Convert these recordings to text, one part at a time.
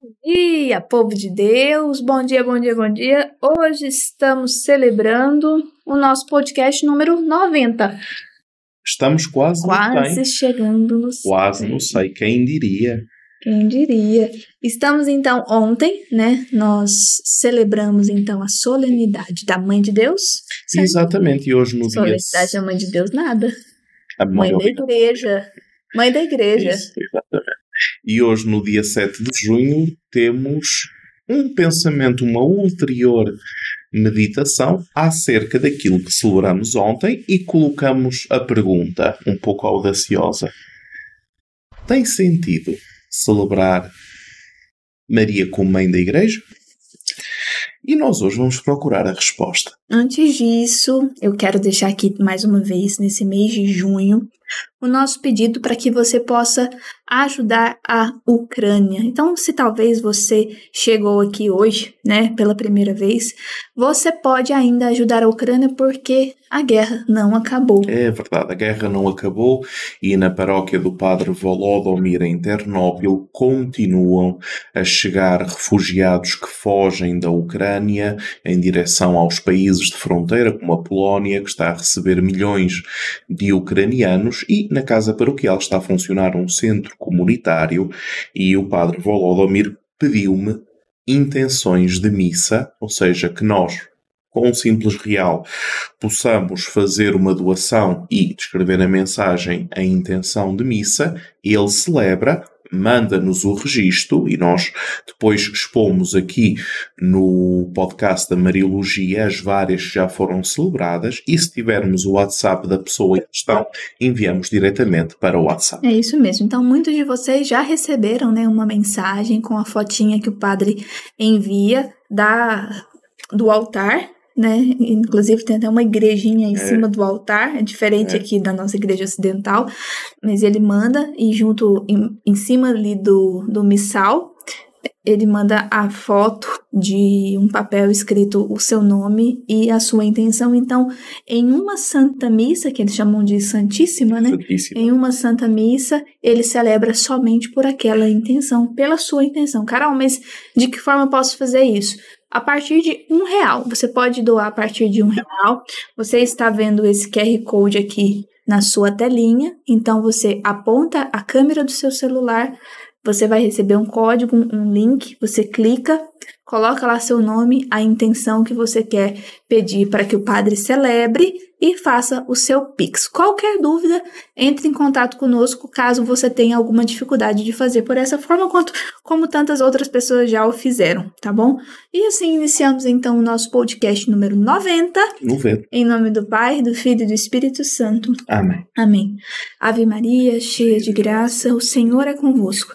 Bom dia, povo de Deus. Bom dia, bom dia, bom dia. Hoje estamos celebrando o nosso podcast número 90. Estamos quase, Quase chegando no Quase não sei, quem diria. Quem diria? Estamos então ontem, né? Nós celebramos então a solenidade da Mãe de Deus. certo? Exatamente, e hoje no dia. Solenidade da Mãe de Deus, nada. A Mãe da igreja. Mãe da igreja. Isso, exatamente. E hoje, no dia 7 de junho, temos um pensamento, uma ulterior meditação acerca daquilo que celebramos ontem e colocamos a pergunta, um pouco audaciosa: tem sentido celebrar Maria como mãe da Igreja? E nós hoje vamos procurar a resposta. Antes disso, eu quero deixar aqui mais uma vez, nesse mês de junho, o nosso pedido para que você possa ajudar a Ucrânia. Então, se talvez você chegou aqui hoje, né, pela primeira vez, você pode ainda ajudar a Ucrânia porque a guerra não acabou. É verdade, a guerra não acabou e na paróquia do Padre Volodymyr em Ternópil continuam a chegar refugiados que fogem da Ucrânia em direção aos países de fronteira, como a Polónia, que está a receber milhões de ucranianos, e na casa paroquial está a funcionar um centro comunitário e o Padre Volodymyr pediu-me intenções de missa, ou seja, que nós, com um simples real, possamos fazer uma doação e descrever na mensagem a intenção de missa, ele celebra, manda-nos o registro e nós depois expomos aqui no podcast da Mariologia as várias que já foram celebradas e se tivermos o WhatsApp da pessoa em questão, enviamos diretamente para o WhatsApp. É isso mesmo. Então, muitos de vocês já receberam né, uma mensagem com a fotinha que o padre envia da, do altar. Né? Inclusive tem até uma igrejinha em É. cima do altar, é diferente É. aqui da nossa igreja ocidental, mas ele manda e junto em, em cima ali do, do missal, ele manda a foto de um papel escrito o seu nome e a sua intenção. Então, em uma santa missa, que eles chamam de Santíssima, né? Santíssimo. Em uma santa missa, ele celebra somente por aquela intenção, pela sua intenção. Carol, mas de que forma eu posso fazer isso? A partir de um real. Você pode doar a partir de um real. Você está vendo esse QR Code aqui na sua telinha. Então você aponta a câmera do seu celular. Você vai receber um código, um link. Você clica, coloca lá seu nome, a intenção que você quer pedir para que o padre celebre e faça o seu Pix. Qualquer dúvida, entre em contato conosco caso você tenha alguma dificuldade de fazer por essa forma, quanto, como tantas outras pessoas já o fizeram, tá bom? E assim iniciamos então o nosso podcast número 90, No vento. em nome do Pai, do Filho e do Espírito Santo. Amém. Amém. Ave Maria, cheia de graça, o Senhor é convosco.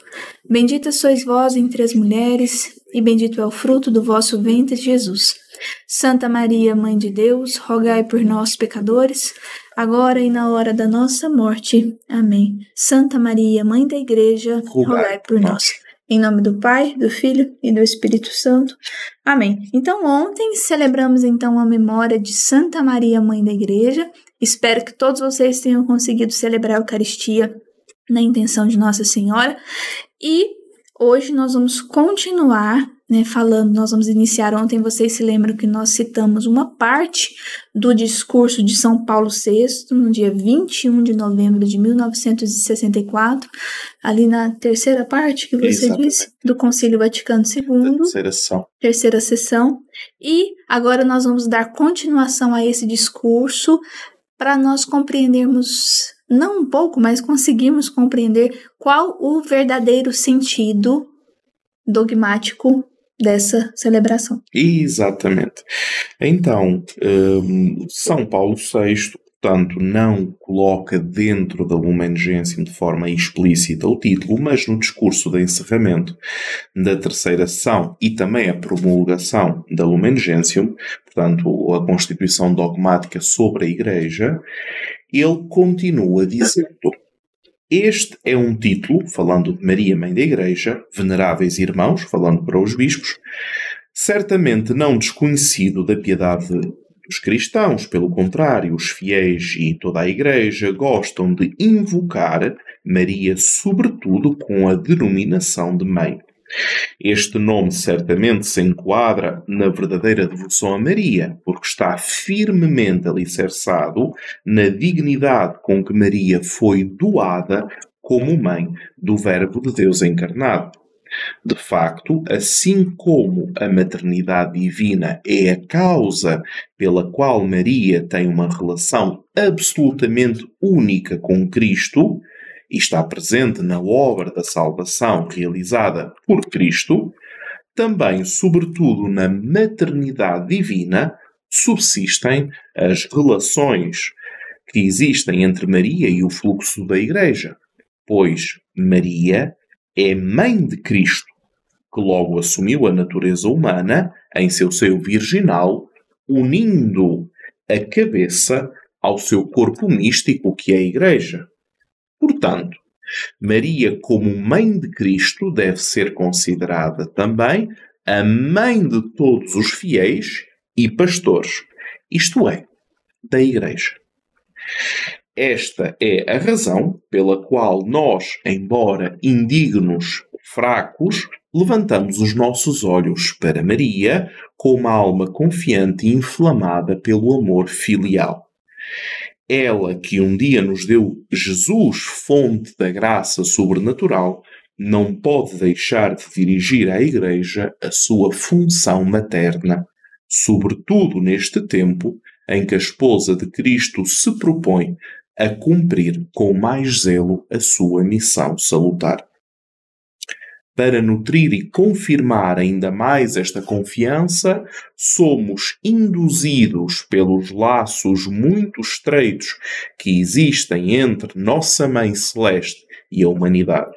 Bendita sois vós entre as mulheres, e bendito é o fruto do vosso ventre, Jesus. Santa Maria, Mãe de Deus, rogai por nós, pecadores, agora e na hora da nossa morte. Amém. Santa Maria, Mãe da Igreja, Rogai rogai por nós. Em nome do Pai, do Filho e do Espírito Santo. Amém. Então, ontem celebramos então a memória de Santa Maria, Mãe da Igreja. Espero que todos vocês tenham conseguido celebrar a Eucaristia na intenção de Nossa Senhora. E hoje nós vamos continuar né, falando, nós vamos iniciar ontem, vocês se lembram que nós citamos uma parte do discurso de São Paulo VI, no dia 21 de novembro de 1964, ali na terceira parte que você Exatamente. disse, do Concílio Vaticano II terceira sessão. terceira sessão. E agora nós vamos dar continuação a esse discurso para nós compreendermos, não um pouco, mas conseguirmos compreender qual o verdadeiro sentido dogmático dessa celebração. Exatamente. Então, hum, São Paulo VI, portanto, não coloca dentro da Lumen Gentium de forma explícita o título, mas no discurso de encerramento da terceira sessão e também a promulgação da Lumen Gentium, portanto, a constituição dogmática sobre a Igreja, ele continua dizendo este é um título, falando de Maria, Mãe da Igreja, veneráveis irmãos, falando para os bispos, certamente não desconhecido da piedade dos cristãos, pelo contrário, os fiéis e toda a Igreja gostam de invocar Maria, sobretudo com a denominação de Mãe. Este nome certamente se enquadra na verdadeira devoção a Maria, porque está firmemente alicerçado na dignidade com que Maria foi doada como mãe do Verbo de Deus encarnado. De facto, assim como a maternidade divina é a causa pela qual Maria tem uma relação absolutamente única com Cristo, e está presente na obra da salvação realizada por Cristo, também, sobretudo na maternidade divina, subsistem as relações que existem entre Maria e o fluxo da Igreja, pois Maria é mãe de Cristo, que logo assumiu a natureza humana em seu seio virginal, unindo a cabeça ao seu corpo místico, que é a Igreja. Portanto, Maria, como mãe de Cristo, deve ser considerada também a mãe de todos os fiéis e pastores, isto é, da Igreja. Esta é a razão pela qual nós, embora indignos, fracos, levantamos os nossos olhos para Maria com uma alma confiante e inflamada pelo amor filial ela que um dia nos deu Jesus, fonte da graça sobrenatural, não pode deixar de dirigir à Igreja a sua função materna, sobretudo neste tempo em que a esposa de Cristo se propõe a cumprir com mais zelo a sua missão salutar para nutrir e confirmar ainda mais esta confiança, somos induzidos pelos laços muito estreitos que existem entre Nossa Mãe Celeste e a humanidade.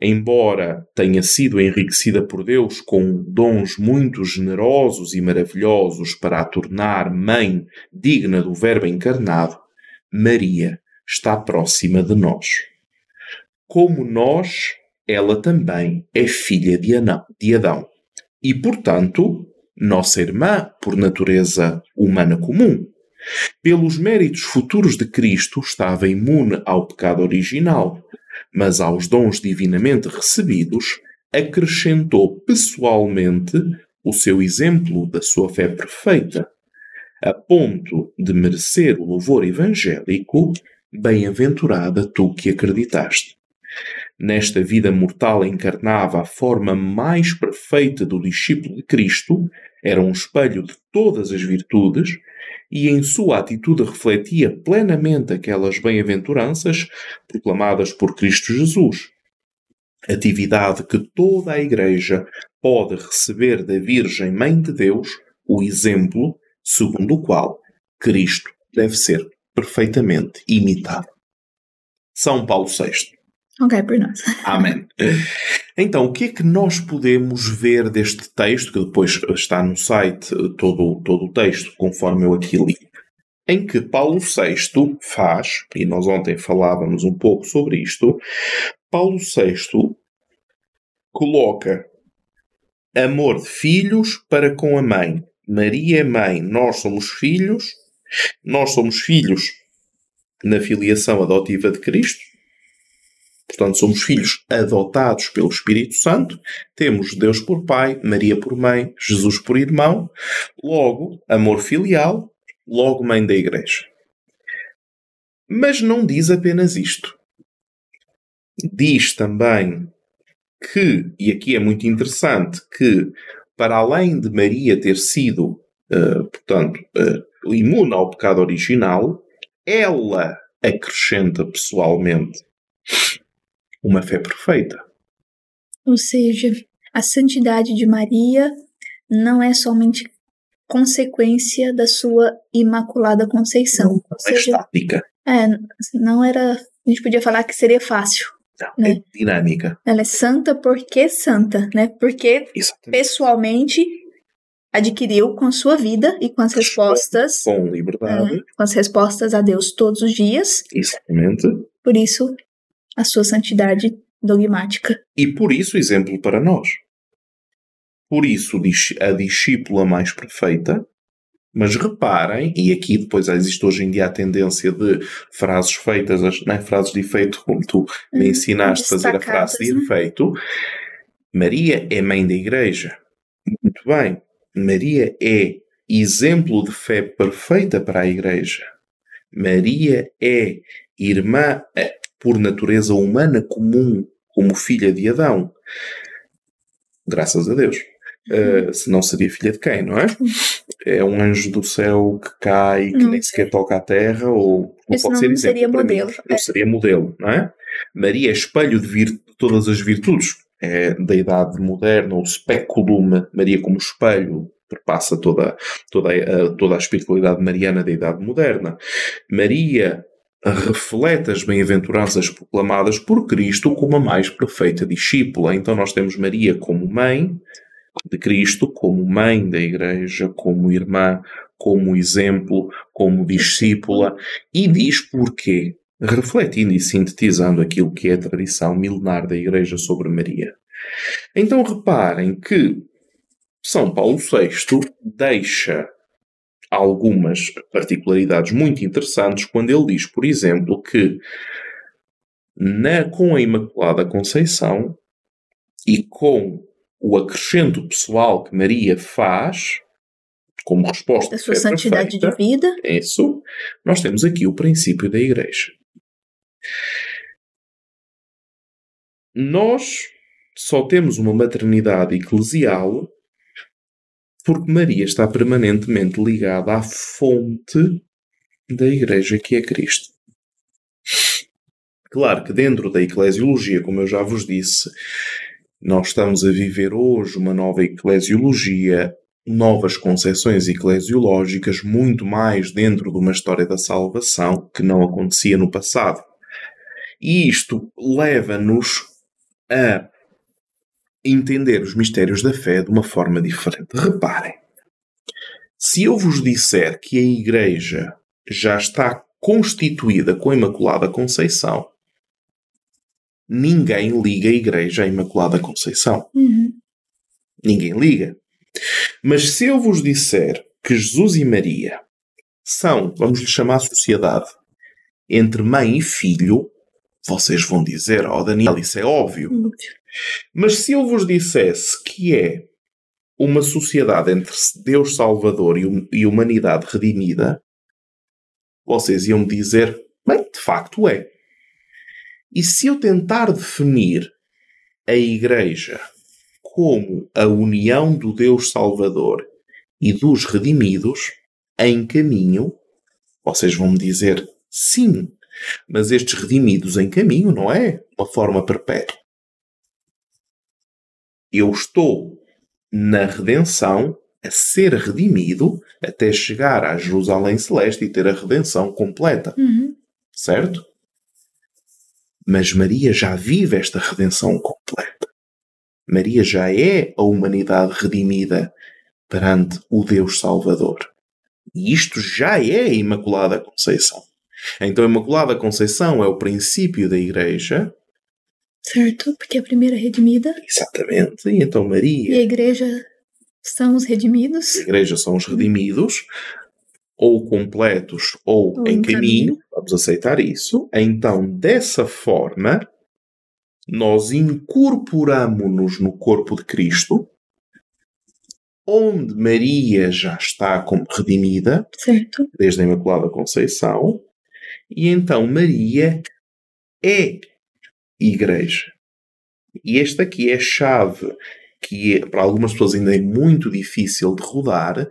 Embora tenha sido enriquecida por Deus com dons muito generosos e maravilhosos para a tornar mãe digna do Verbo encarnado, Maria está próxima de nós. Como nós, ela também é filha de, Anão, de Adão. E, portanto, nossa irmã, por natureza humana comum. Pelos méritos futuros de Cristo, estava imune ao pecado original, mas aos dons divinamente recebidos, acrescentou pessoalmente o seu exemplo da sua fé perfeita, a ponto de merecer o louvor evangélico, bem-aventurada tu que acreditaste nesta vida mortal encarnava a forma mais perfeita do discípulo de Cristo, era um espelho de todas as virtudes e em sua atitude refletia plenamente aquelas bem-aventuranças proclamadas por Cristo Jesus. Atividade que toda a Igreja pode receber da Virgem Mãe de Deus, o exemplo segundo o qual Cristo deve ser perfeitamente imitado. São Paulo VI. Ok, por nós. Amém. Então, o que é que nós podemos ver deste texto, que depois está no site todo, todo o texto, conforme eu aqui li, em que Paulo VI faz, e nós ontem falávamos um pouco sobre isto, Paulo VI coloca amor de filhos para com a mãe. Maria é mãe, nós somos filhos, nós somos filhos na filiação adotiva de Cristo, Portanto, somos filhos adotados pelo Espírito Santo, temos Deus por pai, Maria por mãe, Jesus por irmão, logo amor filial, logo mãe da Igreja. Mas não diz apenas isto. Diz também que, e aqui é muito interessante, que para além de Maria ter sido, uh, portanto, uh, imune ao pecado original, ela acrescenta pessoalmente uma fé perfeita. Ou seja, a santidade de Maria não é somente consequência da sua imaculada conceição. Não, é estática. É, não era. A gente podia falar que seria fácil. Não, né? é dinâmica. Ela é santa porque santa, né? Porque Exatamente. pessoalmente adquiriu com sua vida e com as respostas. Com liberdade. É, com as respostas a Deus todos os dias. Exatamente. Por isso, a sua santidade dogmática. E por isso, exemplo para nós. Por isso, a discípula mais perfeita. Mas reparem, e aqui depois existe hoje em dia a tendência de frases feitas, as, né, frases de efeito, como tu me hum, ensinaste a fazer a frase de né? efeito. Maria é mãe da Igreja. Muito bem. Maria é exemplo de fé perfeita para a Igreja. Maria é irmã é, por natureza humana comum, como filha de Adão. Graças a Deus. Uh, se não seria filha de quem, não é? É um anjo do céu que cai, que não nem sequer toca a terra, ou não Esse pode não ser exemplo. Seria modelo. Mim, não é. seria modelo, não é? Maria é espelho de, vir, todas as virtudes é, da idade moderna, o speculum, Maria como espelho, perpassa toda, toda, a, toda a espiritualidade mariana da idade moderna. Maria reflete as bem-aventuranças proclamadas por Cristo como a mais perfeita discípula. Então nós temos Maria como mãe de Cristo, como mãe da Igreja, como irmã, como exemplo, como discípula, e diz porquê, refletindo e sintetizando aquilo que é a tradição milenar da Igreja sobre Maria. Então reparem que São Paulo VI deixa algumas particularidades muito interessantes quando ele diz, por exemplo, que na, com a Imaculada Conceição e com o acrescento pessoal que Maria faz, como resposta da sua santidade perfeita, de vida, isso, nós temos aqui o princípio da Igreja. Nós só temos uma maternidade eclesial porque Maria está permanentemente ligada à fonte da Igreja que é Cristo. Claro que dentro da eclesiologia, como eu já vos disse, nós estamos a viver hoje uma nova eclesiologia, novas concepções eclesiológicas, muito mais dentro de uma história da salvação que não acontecia no passado. E isto leva-nos a entender os mistérios da fé de uma forma diferente. Reparem, se eu vos disser que a Igreja já está constituída com a Imaculada Conceição, ninguém liga a Igreja à Imaculada Conceição. Uhum. Ninguém liga. Mas se eu vos disser que Jesus e Maria são, vamos lhe chamar sociedade, entre mãe e filho, vocês vão dizer, ó oh, Daniel, isso é óbvio. Mas se eu vos dissesse que é uma sociedade entre Deus Salvador e humanidade redimida, vocês iam dizer, bem, de facto é. E se eu tentar definir a Igreja como a união do Deus Salvador e dos redimidos em caminho, vocês vão me dizer sim, mas estes redimidos em caminho não é uma forma perpétua. Eu estou na redenção a ser redimido até chegar à Jerusalém Celeste e ter a redenção completa. Uhum. Certo? Mas Maria já vive esta redenção completa. Maria já é a humanidade redimida perante o Deus Salvador. E isto já é a Imaculada Conceição. Então, a Imaculada Conceição é o princípio da Igreja. Certo, porque é a primeira redimida. Exatamente. E então Maria. E a Igreja são os redimidos. A Igreja são os redimidos, ou completos ou, ou em caminho. caminho. Vamos aceitar isso. Então, dessa forma, nós incorporamos-nos no corpo de Cristo, onde Maria já está como redimida, certo. desde a Imaculada Conceição, e então Maria é igreja. E esta aqui é a chave que é, para algumas pessoas ainda é muito difícil de rodar,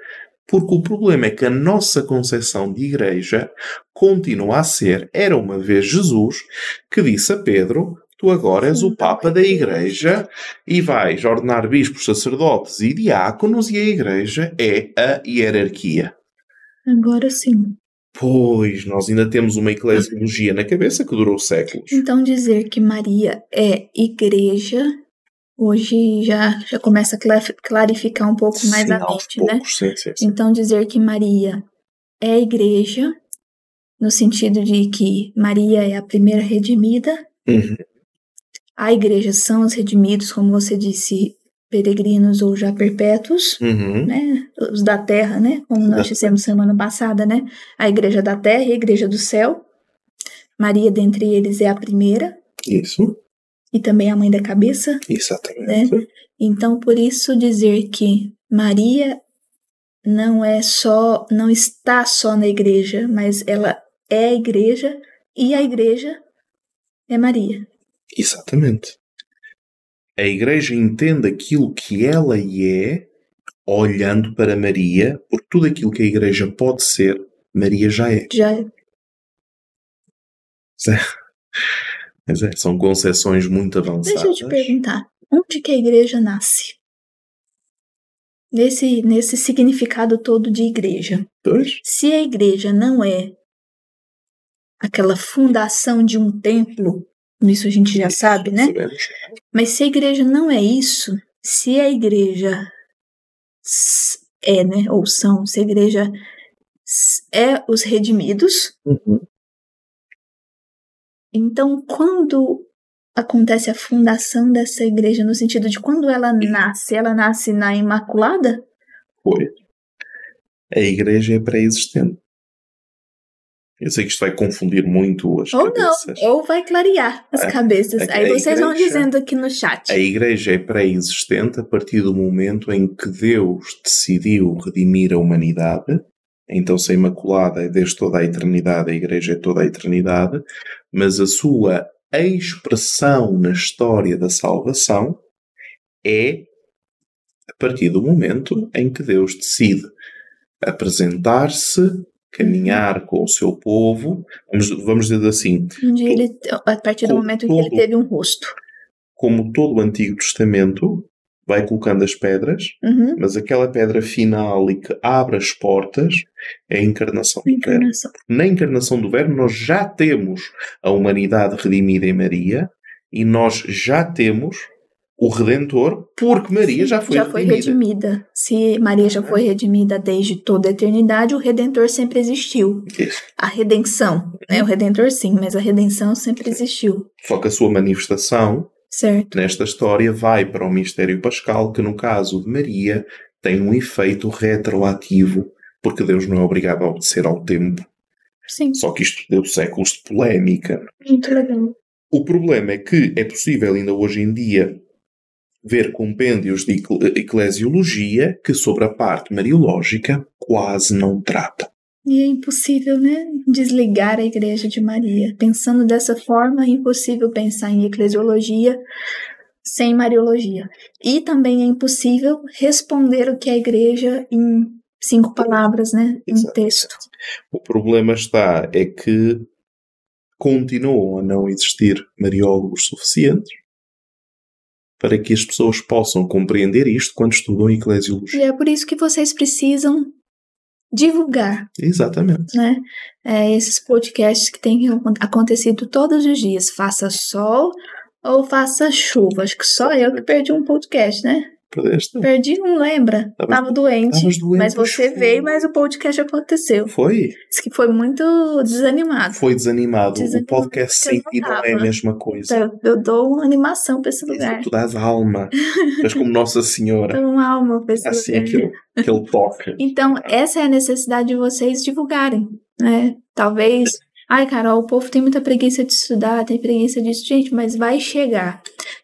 porque o problema é que a nossa concepção de igreja continua a ser, era uma vez Jesus que disse a Pedro, tu agora és o Papa da Igreja e vais ordenar bispos, sacerdotes e diáconos e a Igreja é a hierarquia. Agora sim. Pois, nós ainda temos uma eclesiologia na cabeça que durou séculos. Então dizer que Maria é igreja, hoje já, já começa a clarificar um pouco mais sim, a mente, né? Sim, sim, sim. Então dizer que Maria é igreja, no sentido de que Maria é a primeira redimida, uhum. a igreja são os redimidos, como você disse, peregrinos ou já perpétuos, uhum. né? Os da terra, né? Como nós dissemos semana passada, né? A igreja da terra e a igreja do céu. Maria dentre eles é a primeira. Isso. e também a mãe da cabeça. Exatamente. Então, por isso dizer que Maria não é só, não está só na igreja, mas ela é a igreja e a igreja é Maria. Exatamente. A igreja entende aquilo que ela é olhando para Maria, porque tudo aquilo que a igreja pode ser, Maria já é. Já é. Mas é, são concepções muito avançadas. Deixa eu te perguntar, onde que a igreja nasce? Nesse, nesse significado todo de igreja. Pois. Se a igreja não é aquela fundação de um templo, isso a gente já sabe, né? Mas se a igreja não é isso, se a igreja é, né, ou são, se a igreja é os redimidos, Uhum. então quando acontece a fundação dessa igreja, no sentido de quando ela nasce, ela nasce na Imaculada? Foi. A igreja é pré-existente. Eu sei que isto vai confundir muito as Ou não, cabeças. ou vai clarear as É, cabeças. é que Aí a vocês vão igreja- dizendo aqui no chat. A igreja é pré-existente a partir do momento em que Deus decidiu redimir a humanidade. Então, se a Imaculada é desde toda a eternidade, a igreja é toda a eternidade, mas a sua expressão na história da salvação é a partir do momento em que Deus decide apresentar-se, caminhar com o seu povo, vamos, vamos dizer assim, ele, a partir do momento em que ele teve um rosto. como todo o Antigo Testamento, vai colocando as pedras, Uhum. mas aquela pedra final e que abre as portas é a encarnação do Verbo. Encarnação. Na encarnação do Verbo, nós já temos a humanidade redimida em Maria e nós já temos o Redentor, porque Maria já foi já foi redimida. redimida. Se Maria já foi redimida desde toda a eternidade, o Redentor sempre existiu. Isso. A redenção, né? O Redentor sim, mas a redenção sempre existiu. Só que a sua manifestação Certo. nesta história vai para o mistério pascal, que no caso de Maria tem um efeito retroativo, porque Deus não é obrigado a obedecer ao tempo. Sim, Só que isto deu séculos de polémica. muito legal. O problema é que é possível ainda hoje em dia ver compêndios de ecle- eclesiologia que sobre a parte mariológica quase não trata. E é impossível, né, desligar a Igreja de Maria. Pensando dessa forma, é impossível pensar em eclesiologia sem Mariologia. E também é impossível responder o que a Igreja em cinco palavras, né, em Exato. texto. O problema está é que continuam a não existir mariólogos suficientes para que as pessoas possam compreender isto quando estudam E eclesiologia. é por isso que vocês precisam divulgar, Exatamente. né, é, esses podcasts que têm acontecido todos os dias. Faça sol ou faça chuva. Acho que só eu que perdi um podcast, né? Perdeste? Perdi, não lembra. Tavas- Tava doente. tavas doente, mas você pois veio, foi. mas o podcast aconteceu. Foi? Diz que foi muito desanimado. Foi desanimado. Desanimado, O podcast eu sem ti não é a tava. mesma coisa. Então, eu dou uma animação pra esse lugar. Tu dás alma. És como Nossa Senhora. Dou uma alma pra esse Assim, lugar. aquele, aquele toque. Então, essa é a necessidade de vocês divulgarem, né? Talvez. Ai, Carol, o povo tem muita preguiça de estudar, tem preguiça disso. Gente, mas vai chegar,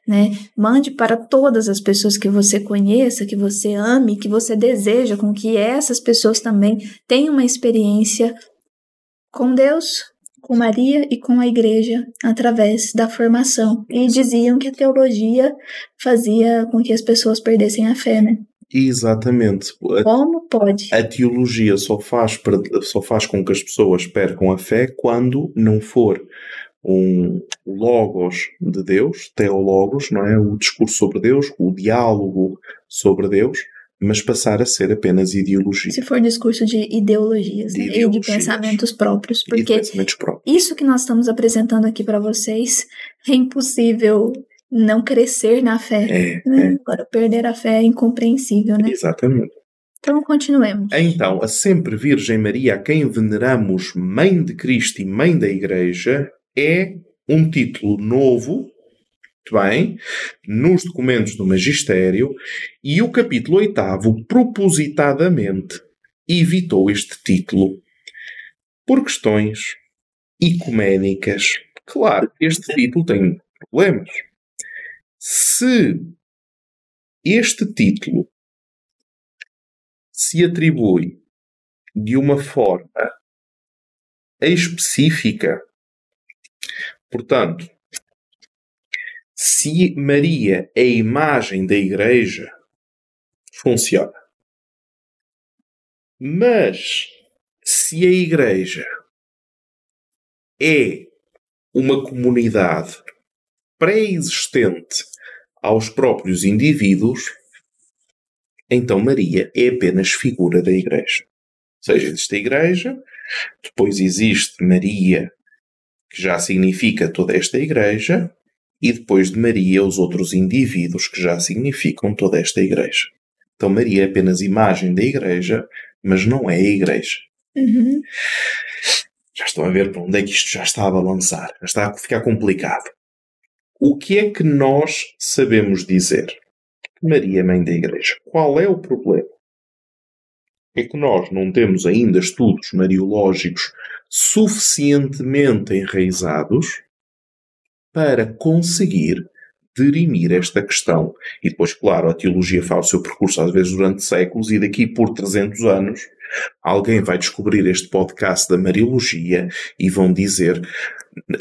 né? Mande para todas as pessoas que você conheça, que você ame, que você deseja, com que essas pessoas também tenham uma experiência com Deus, com Maria e com a igreja através da formação. E diziam que a teologia fazia com que as pessoas perdessem a fé, né? Exatamente. Como pode? a teologia só faz, só faz com que as pessoas percam a fé quando não for um logos de Deus, teologos, não é? O discurso sobre Deus, o diálogo sobre Deus, mas passar a ser apenas ideologia. Se for discurso de ideologias De né? e de ideologias. pensamentos próprios, porque pensamentos próprios. isso que nós estamos apresentando aqui para vocês é impossível não crescer na fé. É, né? Agora, perder a fé é incompreensível, é, né? exatamente. Então, continuemos. Então, a sempre Virgem Maria, a quem veneramos Mãe de Cristo e Mãe da Igreja, é um título novo, bem, nos documentos do Magistério, e o capítulo oitavo, propositadamente, evitou este título por questões ecuménicas. Claro, este título tem problemas. Se este título se atribui de uma forma específica, portanto, se Maria é a imagem da Igreja, funciona. Mas se a Igreja é uma comunidade pré-existente aos próprios indivíduos, então Maria é apenas figura da Igreja. Ou seja, existe a Igreja, depois existe Maria, que já significa toda esta Igreja, e depois de Maria, os outros indivíduos que já significam toda esta Igreja. Então Maria é apenas imagem da Igreja, mas não é a Igreja. Uhum. Já estão a ver para onde é que isto já está a balançar. Já está a ficar complicado. O que é que nós sabemos dizer? Maria é mãe da Igreja. Qual é o problema? É que nós não temos ainda estudos mariológicos suficientemente enraizados para conseguir dirimir esta questão. E depois, claro, a teologia faz o seu percurso às vezes durante séculos e daqui por 300 anos alguém vai descobrir este podcast da Mariologia e vão dizer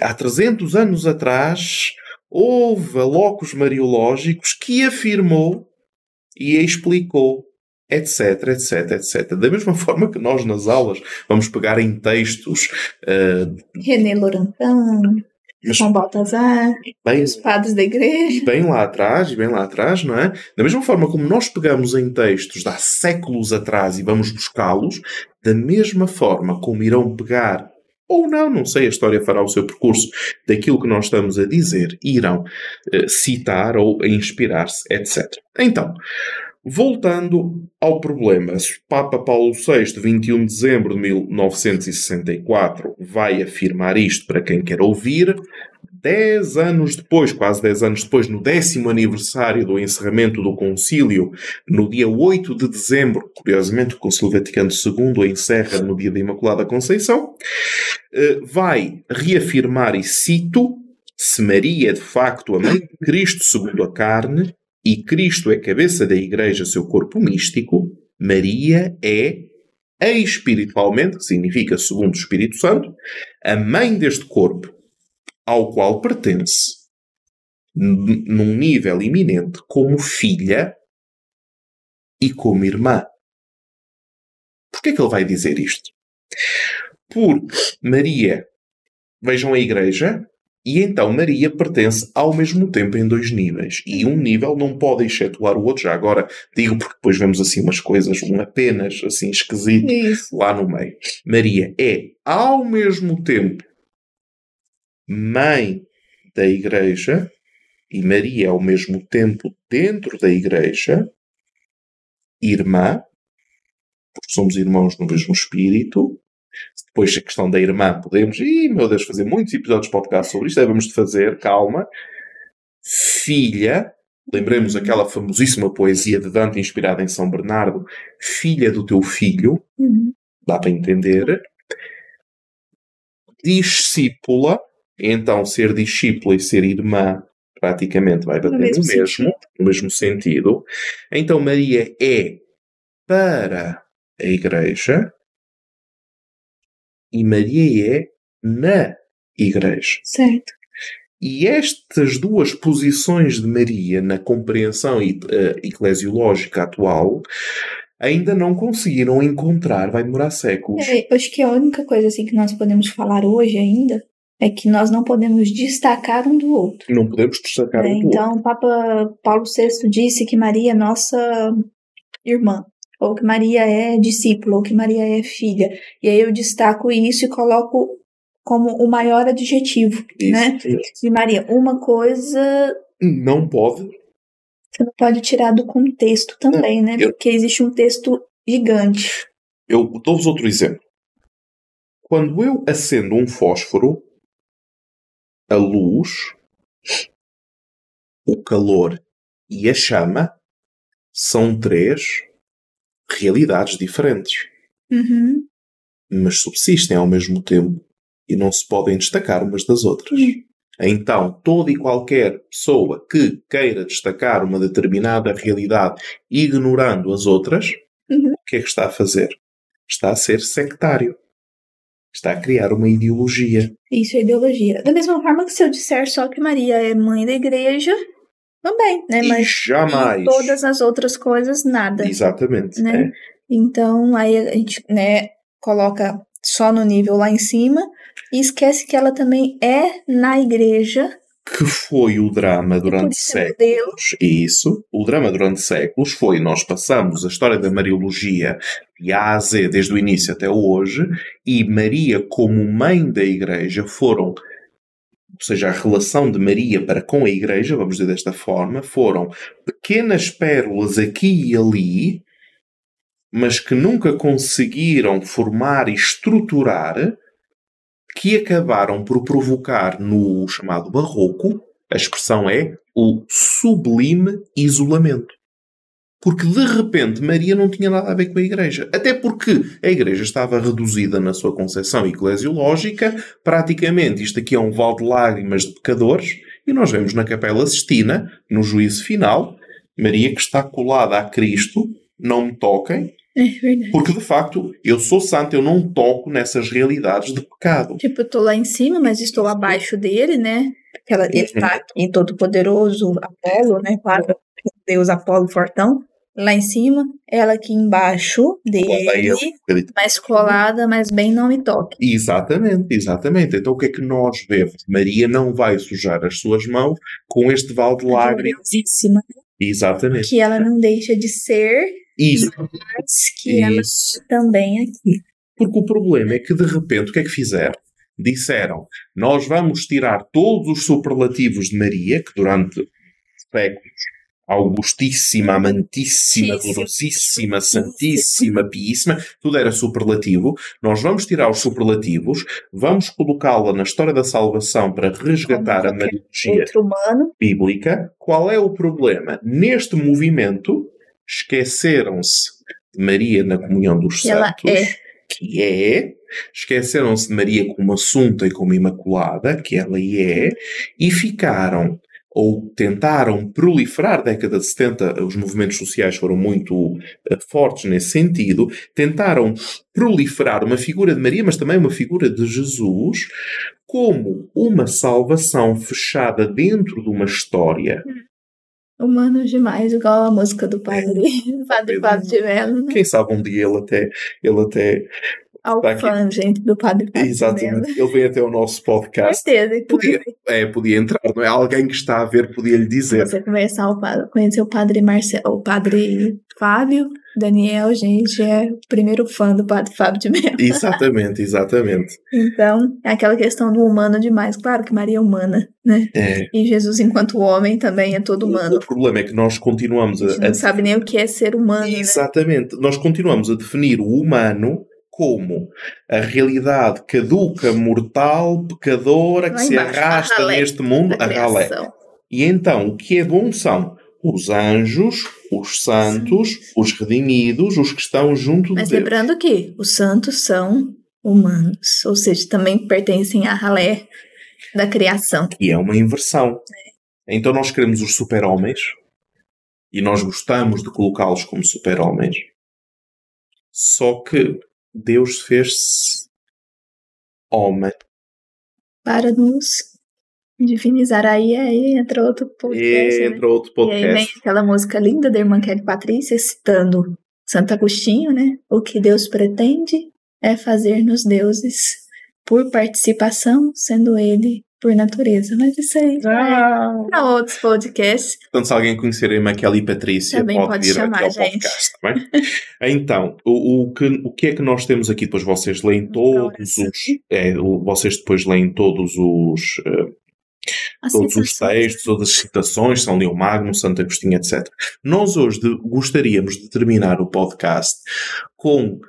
há 300 anos atrás houve locos mariológicos que afirmou e explicou etc, etc, etc. Da mesma forma que nós nas aulas vamos pegar em textos uh, René Laurentin, mas, João Baltazar, bem, os padres da igreja. Bem lá atrás, e bem lá atrás, não é? Da mesma forma como nós pegamos em textos de há séculos atrás e vamos buscá-los, da mesma forma como irão pegar, ou não, não sei, a história fará o seu percurso daquilo que nós estamos a dizer, e irão uh, citar ou inspirar-se, etc. Então, Voltando ao problema, se Papa Paulo VI, 21 de dezembro de 1964, vai afirmar isto para quem quer ouvir, dez anos depois, quase dez anos depois, no décimo aniversário do encerramento do concílio, no dia 8 de dezembro, curiosamente o Concílio Vaticano II encerra no dia da Imaculada Conceição, eh, vai reafirmar, e cito, se Maria é de facto a mãe de Cristo segundo a carne, e Cristo é cabeça da Igreja, seu corpo místico, Maria é, espiritualmente, que significa segundo o Espírito Santo, a mãe deste corpo, ao qual pertence, num nível iminente, como filha e como irmã. Porquê é que ele vai dizer isto? Porque Maria, vejam a Igreja, e então Maria pertence ao mesmo tempo em dois níveis. E um nível não pode excetuar o outro. Já agora digo porque depois vemos assim umas coisas, um apenas assim esquisito Isso. lá no meio. Maria é ao mesmo tempo mãe da igreja e Maria é ao mesmo tempo dentro da igreja irmã, porque somos irmãos no mesmo espírito, depois a questão da irmã, podemos, e meu Deus, fazer muitos episódios de podcast sobre isto, devemos de fazer, calma. Filha, lembremos aquela famosíssima poesia de Dante inspirada em São Bernardo, filha do teu filho, uhum. dá para entender. Discípula, então ser discípula e ser irmã praticamente vai bater no mesmo, no mesmo, no mesmo sentido. Então Maria é para a Igreja, e Maria é na Igreja. Certo. E estas duas posições de Maria na compreensão uh, eclesiológica atual ainda não conseguiram encontrar, vai demorar séculos. É, acho que a única coisa assim que nós podemos falar hoje ainda é que nós não podemos destacar um do outro. Não podemos destacar é, um do então, outro. Então, Papa Paulo VI disse que Maria é nossa irmã ou que Maria é discípula, ou que Maria é filha. E aí eu destaco isso e coloco como o maior adjetivo, isso, né? Isso. De Maria. Uma coisa. Não pode. Você não pode tirar do contexto também, não, né? Eu, Porque existe um texto gigante. Eu dou-vos outro exemplo. Quando eu acendo um fósforo, a luz, o calor e a chama são três realidades diferentes. Uhum. Mas subsistem ao mesmo tempo e não se podem destacar umas das outras. Uhum. Então, toda e qualquer pessoa que queira destacar uma determinada realidade ignorando as outras, Uhum. o que é que está a fazer? Está a ser sectário. Está a criar uma ideologia. Isso é ideologia. Da mesma forma que se eu disser só que Maria é mãe da igreja, também, né? E Mas jamais. todas as outras coisas, nada. Exatamente. Né? é. Então, aí a gente, né, coloca só no nível lá em cima e esquece que ela também é na igreja. Que foi o drama durante é séculos. Isso. O drama durante séculos foi nós passamos a história da Mariologia de A a Z desde o início até hoje e Maria como mãe da Igreja foram seja, a relação de Maria para com a Igreja, vamos dizer desta forma, foram pequenas pérolas aqui e ali, mas que nunca conseguiram formar e estruturar, que acabaram por provocar no chamado Barroco, a expressão é o sublime isolamento. Porque de repente Maria não tinha nada a ver com a Igreja. Até porque a Igreja estava reduzida na sua concepção eclesiológica, praticamente isto aqui é um val de lágrimas de pecadores, e nós vemos na Capela Sistina, no juízo final, Maria que está colada a Cristo, não me toquem, É porque de facto eu sou santo, eu não toco nessas realidades de pecado. Tipo, eu tô lá em cima, mas estou abaixo dele, né? Aquela, ele Uhum. tá aqui todo poderoso, Apolo, né? Claro, Deus Apolo fortão. Lá em cima, ela aqui embaixo dele, mais colada, mas bem não me toque. Exatamente, exatamente. Então o que é que nós vemos? Maria não vai sujar as suas mãos com este val de lágrimas. Exatamente. Que ela não deixa de ser, Isso. mas que ela Isso. também aqui. Porque o problema é que de repente o que é que fizeram? Disseram, nós vamos tirar todos os superlativos de Maria, que durante séculos, augustíssima, amantíssima, gloriosíssima, santíssima, piíssima, tudo era superlativo. Nós vamos tirar os superlativos, vamos colocá-la na história da salvação para resgatar a humano. bíblica. Qual é o problema? Neste movimento, esqueceram-se de Maria na comunhão dos santos, é. que é, esqueceram-se de Maria como assunta e como imaculada, que ela é, e ficaram ou tentaram proliferar, década de 70, os movimentos sociais foram muito eh, fortes nesse sentido, tentaram proliferar uma figura de Maria, mas também uma figura de Jesus, como uma salvação fechada dentro de uma história. Humano demais, igual a música do padre, do padre de Mello, né? Quem sabe um dia ele até, ele até, Ao Tá fã, gente, do padre Mello. exatamente, ele vem até o nosso podcast. Certeza Podia, é, podia entrar, não é? Alguém que está a ver podia lhe dizer. você conversar o padre, conhecer o padre Marcelo, o padre Fábio, Daniel, gente, é o primeiro fã do padre Fábio de Mello. Exatamente, exatamente. Então, é aquela questão do humano demais. Claro que Maria é humana, né? É. E Jesus, enquanto homem, também é todo humano. O problema é que nós continuamos A a, gente a não sabe nem o que é ser humano, né? Exatamente. Nós continuamos a definir o humano como a realidade caduca, mortal, pecadora, que Lá se embaixo, a arrasta neste mundo, Da a ralé. E então, o que é bom são os anjos, os santos, os redimidos, os que estão junto Mas de Deus. lembrando que os santos são humanos, ou seja, também pertencem à ralé da criação. E é uma inversão. Então nós queremos os super-homens e nós gostamos de colocá-los como super-homens. Só que Deus fez-se homem. Para nos divinizar. Aí, aí entra outro podcast. E né? entra outro E aí vem podcast. aquela música linda da irmã Kelly Patrícia citando Santo Agostinho, né? O que Deus pretende é fazer-nos deuses por participação, sendo ele por natureza. Mas isso aí já é Ah. para outros podcasts. Portanto, se alguém conhecer a Maquela e Patrícia, Também pode, pode vir chamar, aqui ao gente. podcast. tá bem? então, o, o que, o que é que nós temos aqui? Depois vocês leem todos os. É, vocês depois leem todos os. eh, As todos os textos, todas as citações, São Leão Magno, Santo Agostinho, etc. Nós hoje de- gostaríamos de terminar o podcast com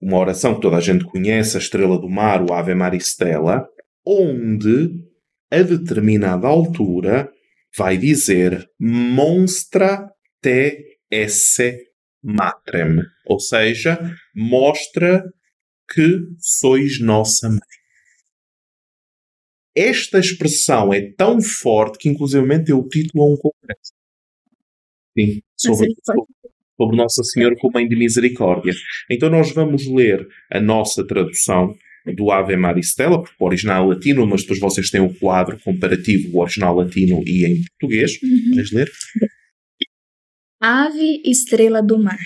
uma oração que toda a gente conhece, a Estrela do Mar, o Ave Maria Stella, onde, a determinada altura, vai dizer Monstra te esse matrem. Ou seja, mostra que sois nossa mãe. esta expressão é tão forte que, inclusive, deu título a um congresso. Sim, sobre, sobre, sobre Nossa Senhora como Mãe de Misericórdia. Então, nós vamos ler a nossa tradução do Ave Maristela, porque o original é latino, mas depois vocês têm o quadro comparativo do original latino e em português. Uhum. Ler? Ave estrela do mar,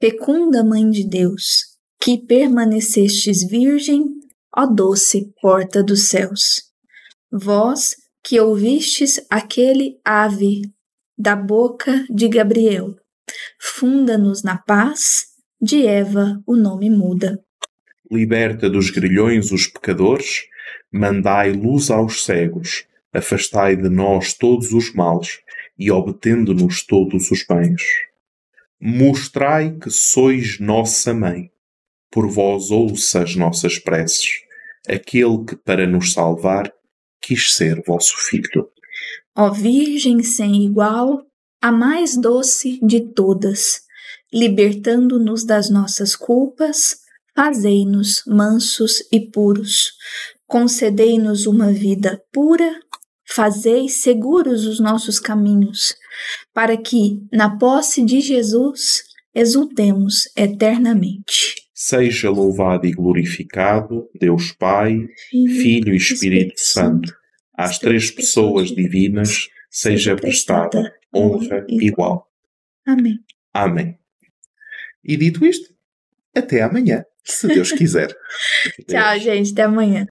fecunda Mãe de Deus, que permanecestes virgem, ó doce porta dos céus. Vós que ouvistes aquele ave da boca de Gabriel, funda-nos na paz, de Eva o nome muda liberta dos grilhões os pecadores, mandai luz aos cegos, afastai de nós todos os males e obtendo-nos todos os bens. Mostrai que sois nossa mãe, por vós ouça as nossas preces, aquele que para nos salvar quis ser vosso filho. Ó Virgem sem igual, a mais doce de todas, libertando-nos das nossas culpas, Fazei-nos mansos e puros, concedei-nos uma vida pura, fazei seguros os nossos caminhos, para que, na posse de Jesus, exultemos eternamente. Seja louvado e glorificado Deus Pai, Filho, Filho e Espírito, Espírito Santo, às três pessoas divinas, seja prestada honra igual. Amém. Amém. E dito isto, até amanhã se Deus quiser. Tchau, gente. Até amanhã.